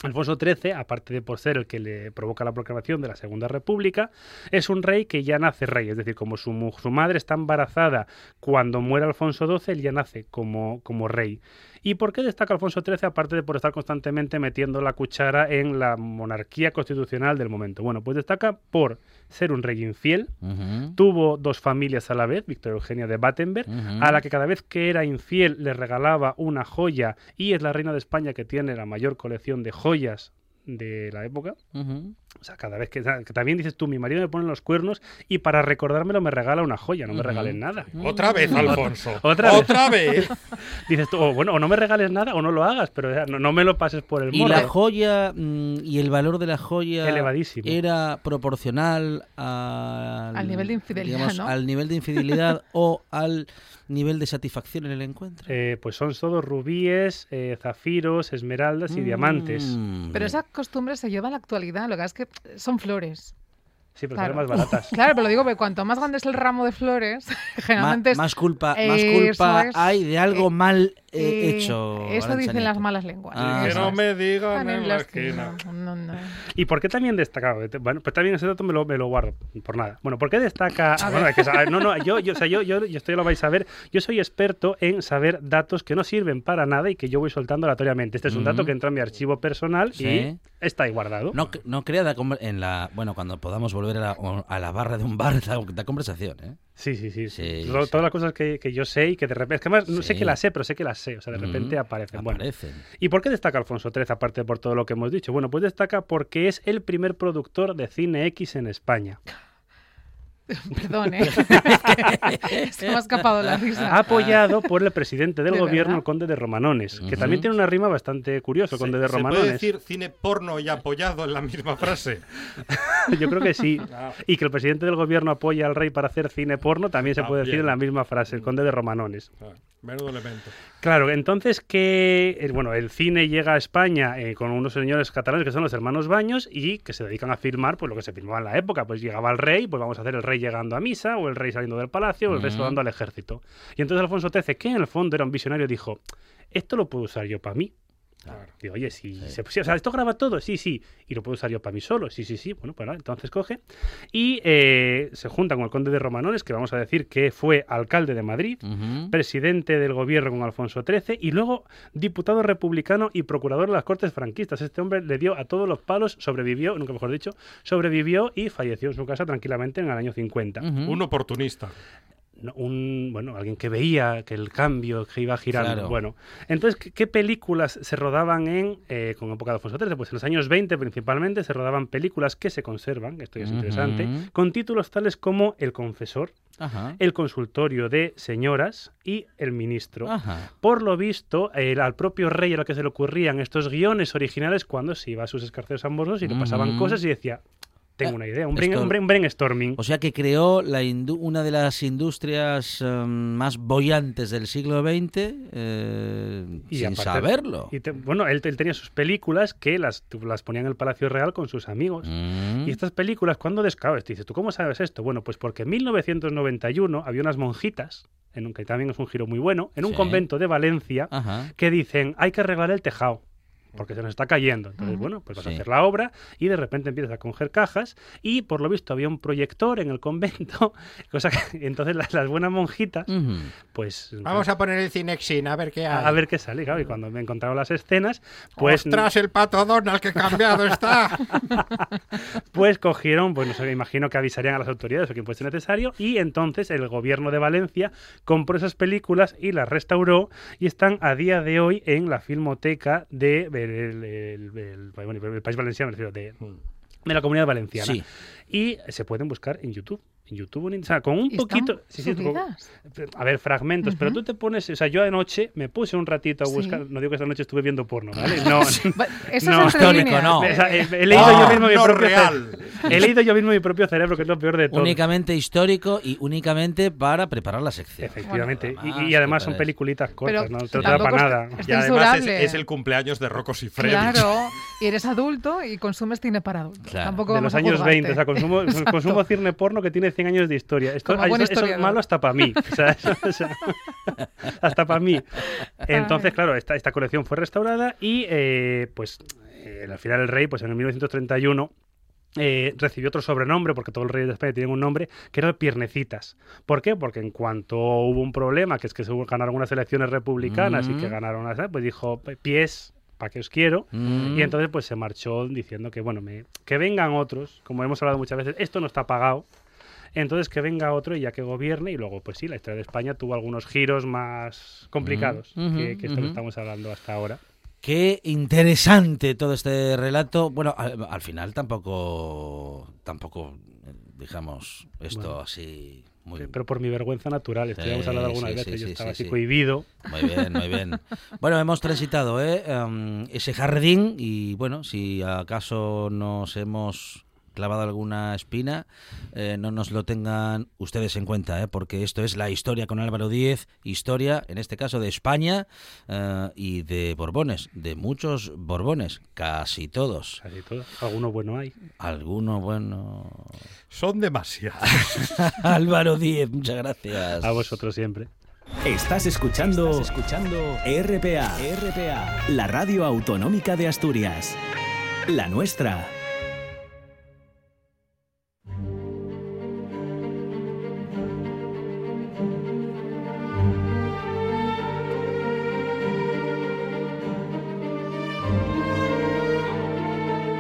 Alfonso XIII, aparte de por ser el que le provoca la proclamación de la Segunda República, es un rey que ya nace rey, es decir, como su, su madre está embarazada cuando muere Alfonso XII, él ya nace como, como rey. ¿Y por qué destaca Alfonso XIII, aparte de por estar constantemente metiendo la cuchara en la monarquía constitucional del momento? Bueno, pues destaca por ser un rey infiel, tuvo dos familias a la vez, Victoria Eugenia de Battenberg, a la que cada vez que era infiel le regalaba una joya y es la reina de España que tiene la mayor colección de joyas de la época. O sea, cada vez que, que también dices tú, mi marido me pone los cuernos y para recordármelo me regala una joya, no me
Ujú.
regales nada.
Otra vez, Alfonso. <laughs>
Otra vez.
Otra vez. <laughs>
Dices tú, o bueno, o no me regales nada o no lo hagas, pero ya, no, no me lo pases por el
Y
morro.
la joya mm, y el valor de la joya
Elevadísimo.
era proporcional al,
Al nivel de infidelidad,
digamos,
¿no?
al nivel de infidelidad <laughs> o al nivel de satisfacción en el encuentro.
Eh, pues son todos rubíes, eh, zafiros, esmeraldas y diamantes.
Mm.
Pero esa costumbre se lleva a la actualidad. Lo que es que son flores.
Sí, pero
Claro.
salen más baratas.
Claro, pero lo digo porque cuanto más grande es el ramo de flores, <laughs> generalmente
Ma-
es-
más culpa, más
Eso
culpa
es.
hay de algo
Eh,
mal eh,
eh,
hecho.
Eso dicen las malas lenguas.
Ah,
que no me digan en la esquina.
No, no.
¿Y por qué también destaca? Bueno, pues también ese dato me lo, me lo guardo, por nada. Bueno, ¿por qué destaca? Bueno, que, no, no, yo, yo, o sea, yo, yo, yo esto ya lo vais a ver. Yo soy experto en saber datos que no sirven para nada y que yo voy soltando aleatoriamente. Este es un dato
Ujú.
que entra en mi archivo personal
Sí.
y está ahí guardado.
No, no crea en la bueno cuando podamos volver volver a la, a la barra de un bar da, da conversación, ¿eh?
Sí, sí, sí.
Sí,
Todo-
sí.
Todas las cosas que, que yo sé y que de repente. Es que además no sé que las sé, pero sé que las sé. O sea, de repente
Mm,
aparecen. Bueno,
Aparecen.
¿Y por qué destaca Alfonso XIII, aparte por todo lo que hemos dicho? Bueno, pues destaca porque es el primer productor de cine X en España. <laughs>
Perdón, ¿eh? <laughs> Se me ha escapado la risa.
Apoyado por el presidente del
¿De
gobierno,
verdad?
el conde de Romanones, que también tiene una rima bastante curiosa, el conde de
se puede
Romanones.
decir cine porno y apoyado en la misma frase. <laughs>
Yo creo que sí. Y que el presidente del gobierno apoya al rey para hacer cine porno, también se puede decir en la misma frase, el conde de Romanones.
Ah, Menudo elemento.
Claro, entonces que eh, bueno, el cine llega a España eh, con unos señores catalanes que son los hermanos Baños y que se dedican a filmar pues lo que se filmaba en la época, pues llegaba el rey, pues vamos a hacer el rey llegando a misa o el rey saliendo del palacio o el rey saludando al ejército. Y entonces Alfonso XIII, que en el fondo era un visionario, dijo, esto lo puedo usar yo para mí. Digo, oye, si se o sea, esto graba todo, sí, sí, y lo puedo usar yo para mí solo, sí, sí, sí, bueno, pues nada, entonces coge y eh, se junta con el conde de Romanones, que vamos a decir que fue alcalde de Madrid, presidente del gobierno con Alfonso XIII y luego diputado republicano y procurador de las Cortes franquistas. Este hombre le dio a todos los palos, sobrevivió, nunca mejor dicho, sobrevivió y falleció en su casa tranquilamente en el año 50.
Ujú.
Un oportunista.
Un, bueno, alguien que veía que el cambio que iba girando.
Claro.
Bueno, entonces, ¿qué, qué películas se rodaban en, eh, con época de Alfonso XIII? Pues en los años 20 principalmente se rodaban películas que se conservan, esto ya es interesante, con títulos tales como El confesor,
Ajá.
El consultorio de señoras y El ministro.
Ajá.
Por lo visto, al propio rey era lo que se le ocurrían estos guiones originales cuando se iba a sus escarceos amorosos y le pasaban cosas y decía, tengo
Eh,
una idea, un, brain,
esto-
un brain- brainstorming.
O sea que creó la una de las industrias em, más bollantes del siglo XX eh,
Y
sin
aparte-
saberlo.
y te- bueno, él, él tenía sus películas que las, las ponía en el Palacio Real con sus amigos.
Mm.
Y estas películas, ¿cuándo descabres? Te dices, ¿tú cómo sabes esto? Bueno, pues porque en 1991 había unas monjitas, en un, que también es un giro muy bueno, en un
Sí.
convento de Valencia,
Ajá.
que dicen, hay que arreglar el tejado. Porque se nos está cayendo. Entonces, bueno, pues vas a
Sí.
hacer la obra y de repente empiezas a coger cajas y por lo visto había un proyector en el convento. <laughs> Cosa que, entonces las, las buenas monjitas,
Ujú.
pues...
Vamos a poner el Cinexin, a ver qué hay.
a, a ver qué sale, claro. Y cuando me encontraron las escenas, pues...
¡Ostras, el pato Donald, que cambiado está! <laughs>
Pues cogieron, pues no sé, me imagino que avisarían a las autoridades o quien fuese necesario, y entonces el gobierno de Valencia compró esas películas y las restauró y están a día de hoy en la filmoteca de el, el- el- el- bueno, el País Valenciano, me refiero, de, de la Comunidad Valenciana.
Sí.
Y se pueden buscar en YouTube. YouTube, o sea, con un
¿Están
poquito... sí, sí, con- a ver, fragmentos, pero tú te pones, o sea, yo anoche me puse un ratito a
Sí.
buscar, no digo que esta noche estuve viendo porno, ¿vale? No, <laughs>
Eso
No,
es
histórico, no.
o sea, he, he leído
Ah,
yo mismo mi propio
real.
He leído yo mismo mi propio cerebro, que es lo peor de todo.
Únicamente histórico y únicamente para preparar la sección.
Efectivamente.
Bueno,
Y-
además,
y, además
¿qué
son peliculitas cortas,
Pero
no te
es-
nada.
es
Y además es, el cumpleaños de Rocco Siffredi.
Claro, y eres adulto y consumes cine para adultos.
Claro.
Tampoco
De
vamos
los años
juzgarte.
20, o sea, consumo, <laughs> consumo cine porno que tiene 100 años de historia. Esto,
Como
eso- es malo hasta para mí. O sea, <laughs> <laughs> eso- o sea, hasta para mí. Entonces,
Ay.
claro, esta, esta colección fue restaurada y, eh, pues, eh, al final el rey, pues en el 1931 eh, recibió otro sobrenombre, porque todos los reyes de España tienen un nombre, que era el Piernecitas. ¿Por qué? Porque en cuanto hubo un problema, que es que se ganaron unas elecciones republicanas y que
Mm.
ganaron las, pues dijo, pies, ¿para qué os quiero?
Mm.
Y entonces pues se marchó diciendo que, bueno, me- que vengan otros, como hemos hablado muchas veces, esto no está pagado. Entonces que venga otro y ya que gobierne y luego pues sí, la historia de España tuvo algunos giros más complicados
Mm,
que, que esto que estamos hablando hasta ahora.
Qué interesante todo este relato. Bueno, al, al final tampoco, tampoco, eh, digamos, esto
Bueno.
así muy,
Pero por mi vergüenza natural, esto ya hemos
Sí,
hablado algunas
sí,
veces,
sí,
yo
sí,
estaba
sí,
así
sí.
cohibido.
muy bien, muy bien. <laughs> Bueno, hemos transitado ¿eh? Em, ese jardín y bueno, si acaso nos hemos clavado alguna espina, eh, no nos lo tengan ustedes en cuenta, ¿eh? porque esto es la historia con Álvaro Díez, historia, en este caso de España eh, y de Borbones, de muchos Borbones, casi todos.
Casi. Alguno bueno hay.
Alguno bueno.
Son demasiados. <laughs>
Álvaro Díez, muchas gracias.
A vosotros siempre.
Estás escuchando, Estás escuchando RPA, RPA, la radio autonómica de Asturias. La nuestra.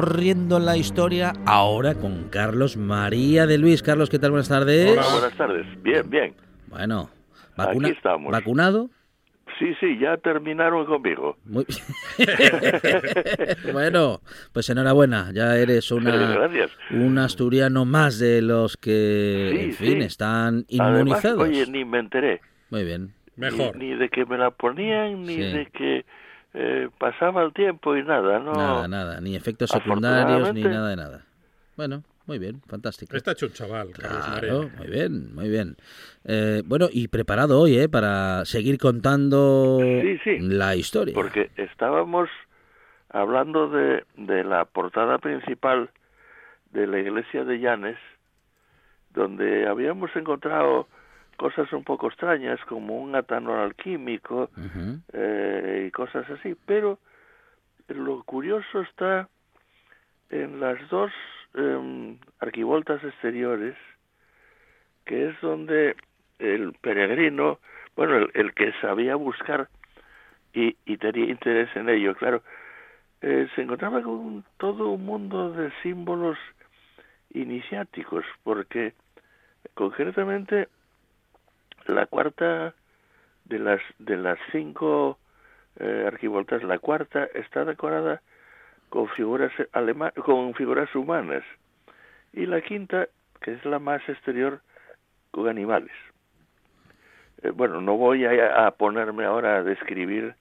Recorriendo la historia ahora con Carlos María de Luis. Carlos, ¿qué tal? Buenas tardes.
Hola, buenas tardes. Bien, bien.
Bueno,
Aquí estamos.
¿vacunado?
Sí, sí, ya terminaron conmigo.
Muy <laughs> bueno, pues enhorabuena, ya eres una,
Gracias.
un asturiano más de los que,
Sí,
en fin,
sí.
están
Además,
inmunizados.
oye, ni me enteré.
Muy bien.
Ni, ni de que me la ponían, ni
Sí.
de que eh, pasaba el tiempo y nada, ¿no?
Nada, nada, ni efectos secundarios, ni nada de nada. Bueno, muy bien, fantástico.
Está hecho un chaval,
Claro, muy bien, muy bien. Eh, bueno, y preparado hoy, ¿eh? Para seguir contando
Sí, sí.
la historia.
Porque estábamos hablando de, de la portada principal de la iglesia de Llanes, donde habíamos encontrado cosas un poco extrañas, como un atanor alquímico eh, y cosas así, pero lo curioso está en las dos em, arquivoltas exteriores, que es donde el peregrino, bueno, el, el que sabía buscar y, y tenía interés en ello, claro, eh, se encontraba con todo un mundo de símbolos iniciáticos, porque concretamente la cuarta de las de las cinco eh, arquivoltas, la cuarta está decorada con figuras alema- con figuras humanas y la quinta, que es la más exterior, con animales. Eh, bueno, no voy a, a ponerme ahora a describir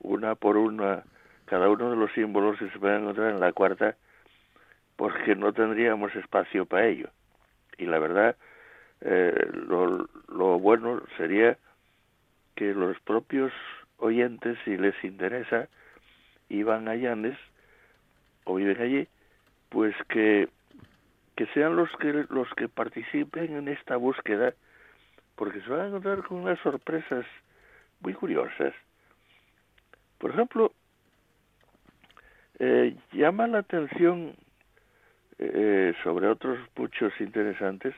una por una cada uno de los símbolos que se pueden encontrar en la cuarta, porque no tendríamos espacio para ello. Y la verdad, eh, lo, bueno sería que los propios oyentes, si les interesa, iban a Llanes o viven allí, pues que, que sean los que los que participen en esta búsqueda, porque se van a encontrar con unas sorpresas muy curiosas. Por ejemplo, eh, llama la atención eh, sobre otros muchos interesantes,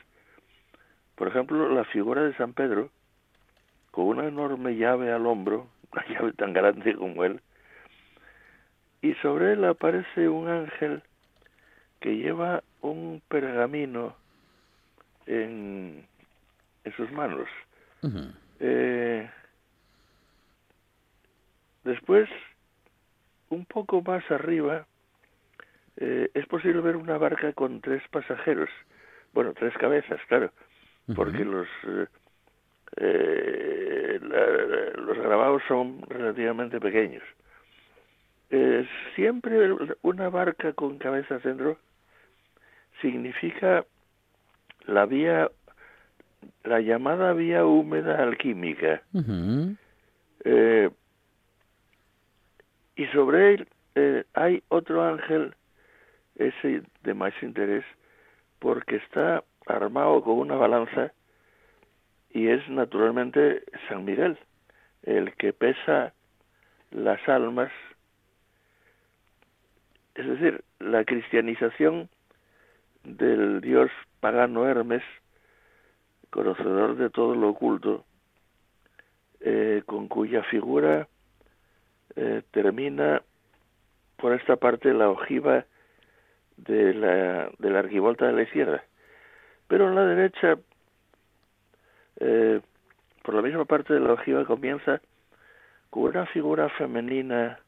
por ejemplo, la figura de San Pedro, con una enorme llave al hombro, <laughs> una llave tan grande como él, y sobre él aparece un ángel que lleva un pergamino en, en sus manos. Eh, después, un poco más arriba, eh, es posible ver una barca con tres pasajeros. Bueno, tres cabezas, claro, porque los eh, eh, la- los grabados son relativamente pequeños. Eh, siempre una barca con cabezas dentro significa la vía, la llamada vía húmeda alquímica. Eh, y sobre él eh, hay otro ángel, ese de más interés, porque está armado con una balanza y es naturalmente San Miguel, el que pesa las almas. Es decir, la cristianización del dios pagano Hermes, conocedor de todo lo oculto, eh, con cuya figura eh, termina por esta parte la ojiva de la, de la arquivolta de la izquierda. Pero en la derecha, eh, por la misma parte de la ojiva, comienza con una figura femenina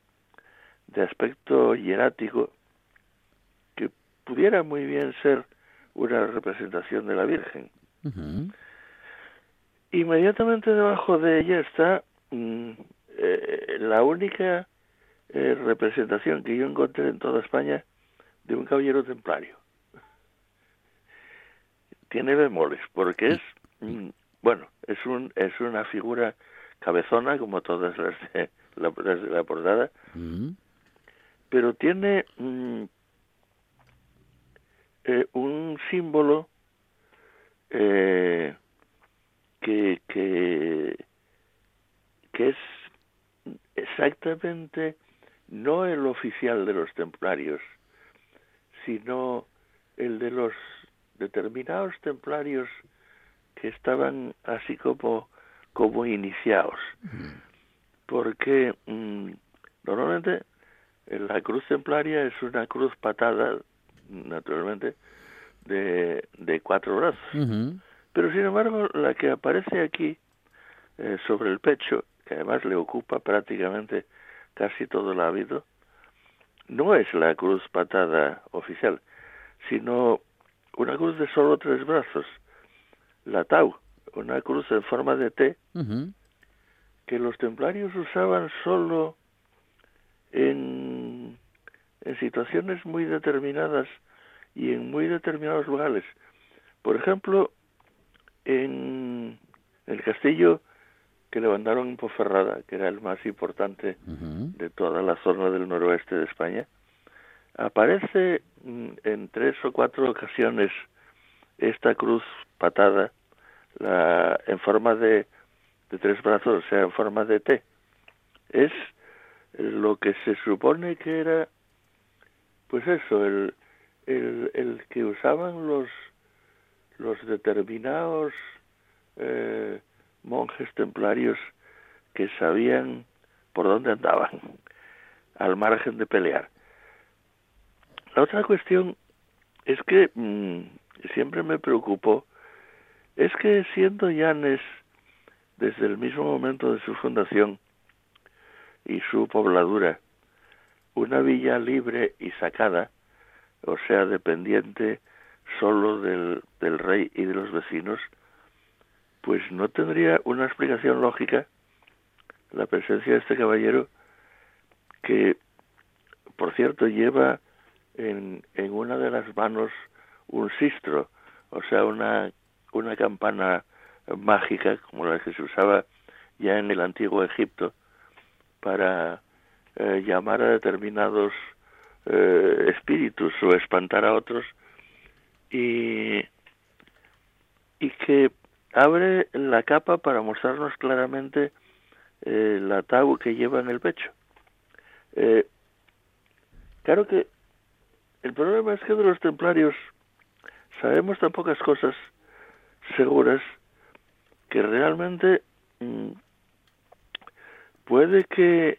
de aspecto hierático que pudiera muy bien ser una representación de la Virgen. Inmediatamente debajo de ella está mm, eh, la única eh, representación que yo encontré en toda España de un caballero templario. Tiene bemoles, porque es, mm, bueno, es, un, es una figura cabezona, como todas las de la, las de la portada,
Ujú.
pero tiene mm, eh, un símbolo eh, que, que, que es exactamente no el oficial de los templarios, sino el de los determinados templarios que estaban así como, como iniciados. Porque mm, normalmente la cruz templaria es una cruz patada, naturalmente, de, de cuatro brazos. Pero sin embargo, la que aparece aquí eh, sobre el pecho, que además le ocupa prácticamente casi todo el hábito, no es la cruz patada oficial, sino una cruz de solo tres brazos, la tau, una cruz en forma de T, que los templarios usaban solo en, en situaciones muy determinadas y en muy determinados lugares. Por ejemplo, en el castillo que levantaron en Ponferrada, que era el más importante de toda la zona del noroeste de España, aparece mm, en tres o cuatro ocasiones esta cruz patada la, en forma de, de tres brazos, o sea, en forma de T. Es lo que se supone que era, pues eso, el, el, el que usaban los, los determinados eh, monjes templarios que sabían por dónde andaban, al margen de pelear. La otra cuestión es que mm, siempre me preocupó, es que siendo Llanes, desde el mismo momento de su fundación y su pobladura, una villa libre y sacada, o sea, dependiente solo del, del rey y de los vecinos, pues no tendría una explicación lógica la presencia de este caballero que, por cierto, lleva en, en una de las manos un sistro, o sea, una, una campana mágica como la que se usaba ya en el antiguo Egipto para eh, llamar a determinados eh, espíritus o espantar a otros y, y que abre la capa para mostrarnos claramente eh, la tabú que lleva en el pecho. Eh, claro que el problema es que de los templarios sabemos tan pocas cosas seguras que realmente mm, puede que,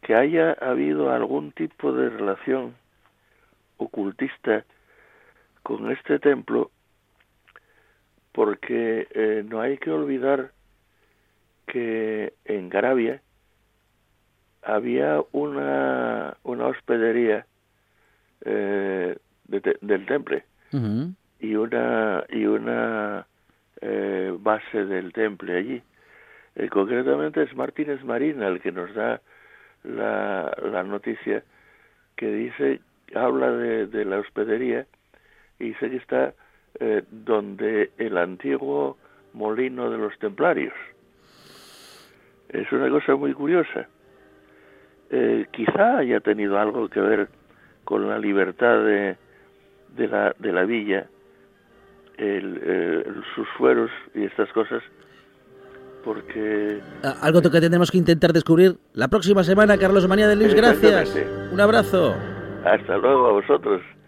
que haya habido algún tipo de relación ocultista con este templo porque eh, no hay que olvidar que en Garabia había una, una hospedería eh, del temple y una y una eh, base del temple allí. Eh, concretamente es Martínez Marina el que nos da la, la noticia que dice, habla de, de la hospedería y dice que está eh, donde el antiguo molino de los templarios. Es una cosa muy curiosa. Eh, quizá haya tenido algo que ver con la libertad de, de, la, de la villa, el, eh, sus fueros y estas cosas, porque...
Ah, Algo que tendremos que intentar descubrir la próxima semana, Carlos Manía de Luis. Gracias. Un abrazo.
Hasta luego a vosotros.